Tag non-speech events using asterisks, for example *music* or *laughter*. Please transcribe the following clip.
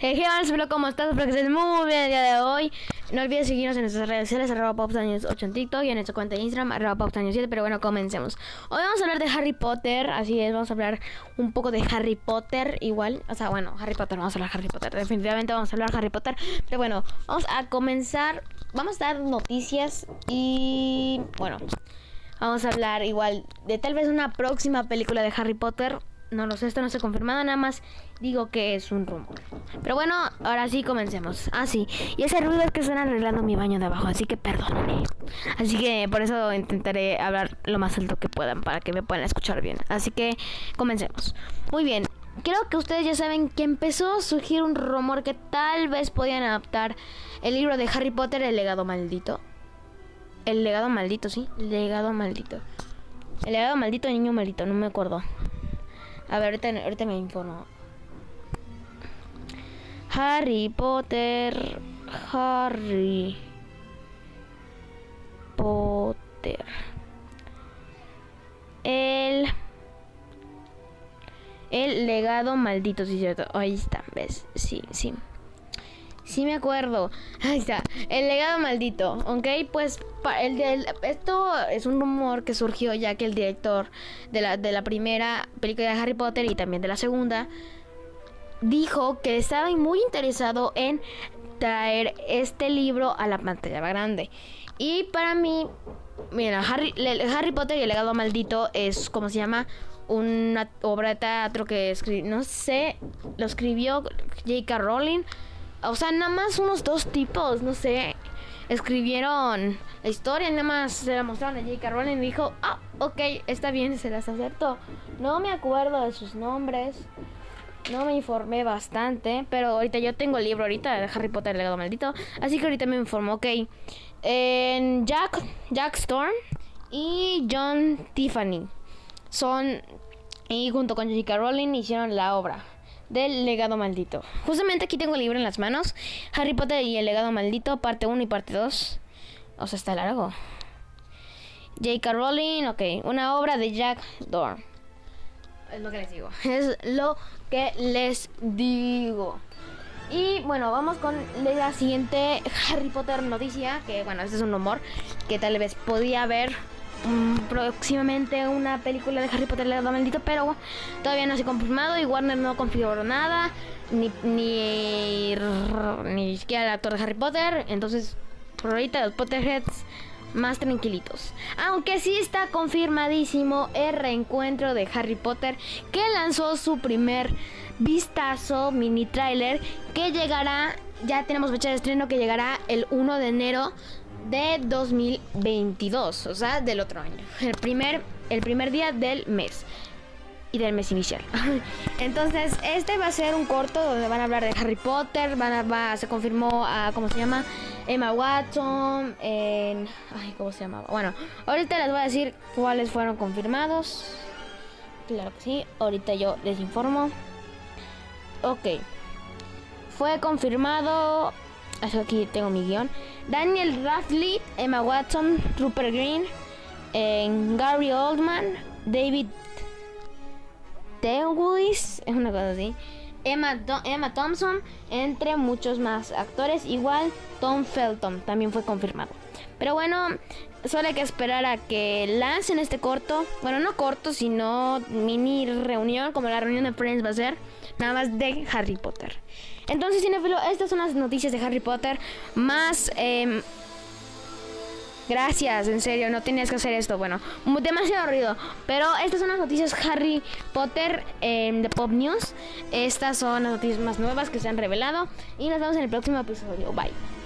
Hey, hola, ¿cómo estás? Espero que estés muy bien el día de hoy. No olvides seguirnos en nuestras redes sociales, arroba popstanews 8 en TikTok y en nuestra cuenta de Instagram, arroba popstanews 7. Pero bueno, comencemos. Hoy vamos a hablar de Harry Potter, así es, vamos a hablar un poco de Harry Potter igual. O sea, bueno, Harry Potter, vamos a hablar de Harry Potter. Definitivamente vamos a hablar de Harry Potter. Pero bueno, vamos a comenzar. Vamos a dar noticias y bueno, vamos a hablar igual de tal vez una próxima película de Harry Potter. No lo sé, esto no se ha confirmado, nada más digo que es un rumor. Pero bueno, ahora sí comencemos. Ah, sí. Y ese ruido es que están arreglando mi baño de abajo, así que perdónenme. Así que por eso intentaré hablar lo más alto que puedan para que me puedan escuchar bien. Así que comencemos. Muy bien. Creo que ustedes ya saben que empezó a surgir un rumor que tal vez podían adaptar el libro de Harry Potter, El legado maldito. El legado maldito, sí. Legado maldito. El legado maldito, niño maldito, no me acuerdo. A ver, ahorita, ahorita me informo. Harry Potter. Harry Potter. El. El legado maldito, sí, cierto. Ahí está, ¿ves? Sí, sí. Sí me acuerdo. Ahí está. El legado maldito. ¿Ok? Pues el esto es un rumor que surgió ya que el director de la, de la primera película de Harry Potter y también de la segunda dijo que estaba muy interesado en traer este libro a la pantalla grande. Y para mí, mira, Harry, Harry Potter y el legado maldito es, como se llama? Una obra de teatro que escribió, no sé, lo escribió J.K. Rowling o sea, nada más unos dos tipos, no sé, escribieron la historia, nada más se la mostraron a J.K. Rowling y dijo, ah, ok, está bien, se las acepto. No me acuerdo de sus nombres, no me informé bastante, pero ahorita yo tengo el libro ahorita de Harry Potter, el legado maldito, así que ahorita me informo, ok. Jack, Jack Storm y John Tiffany son, y junto con J.K. Rowling hicieron la obra del legado maldito. Justamente aquí tengo el libro en las manos. Harry Potter y el legado maldito, parte 1 y parte 2. O sea, está largo. J.K. Rowling, ok. Una obra de Jack Dorn. Es lo que les digo. *laughs* Es lo que les digo. Y bueno, vamos con la siguiente Harry Potter noticia. Que bueno, este es un rumor que tal vez podía haber Mm, próximamente una película de Harry Potter legado maldito, pero todavía no se ha confirmado y Warner no configuró nada, ni, ni, ni siquiera el actor de Harry Potter, entonces por ahorita los Potterheads más tranquilitos. Aunque sí está confirmadísimo el reencuentro de Harry Potter que lanzó su primer vistazo mini trailer que llegará, ya tenemos fecha de estreno que llegará el 1 de enero de 2022, o sea, del otro año. El primer, el primer día del mes y del mes inicial. *laughs* Entonces, este va a ser un corto donde van a hablar de Harry Potter, van a, va, se confirmó a, ¿cómo se llama? Emma Watson, en... Ay, ¿cómo se llamaba? Bueno, ahorita les voy a decir cuáles fueron confirmados. Claro que sí, ahorita yo les informo. Ok. Fue confirmado... Aquí tengo mi guion. Daniel Radcliffe, Emma Watson, Rupert Green, Gary Oldman, David Tewis, es una cosa así. Emma, Emma Thompson, entre muchos más actores. Igual Tom Felton también fue confirmado. Pero bueno, solo hay que esperar a que lancen este corto. Bueno, no corto, sino mini reunión, como la reunión de Friends va a ser. Nada más de Harry Potter. Entonces, Cinefilo, estas son las noticias de Harry Potter. Más... Em, gracias, en serio, no tenías que hacer esto. Bueno, demasiado ruido. Pero estas son las noticias Harry Potter em, de Pop News. Estas son las noticias más nuevas que se han revelado. Y nos vemos en el próximo episodio. Bye.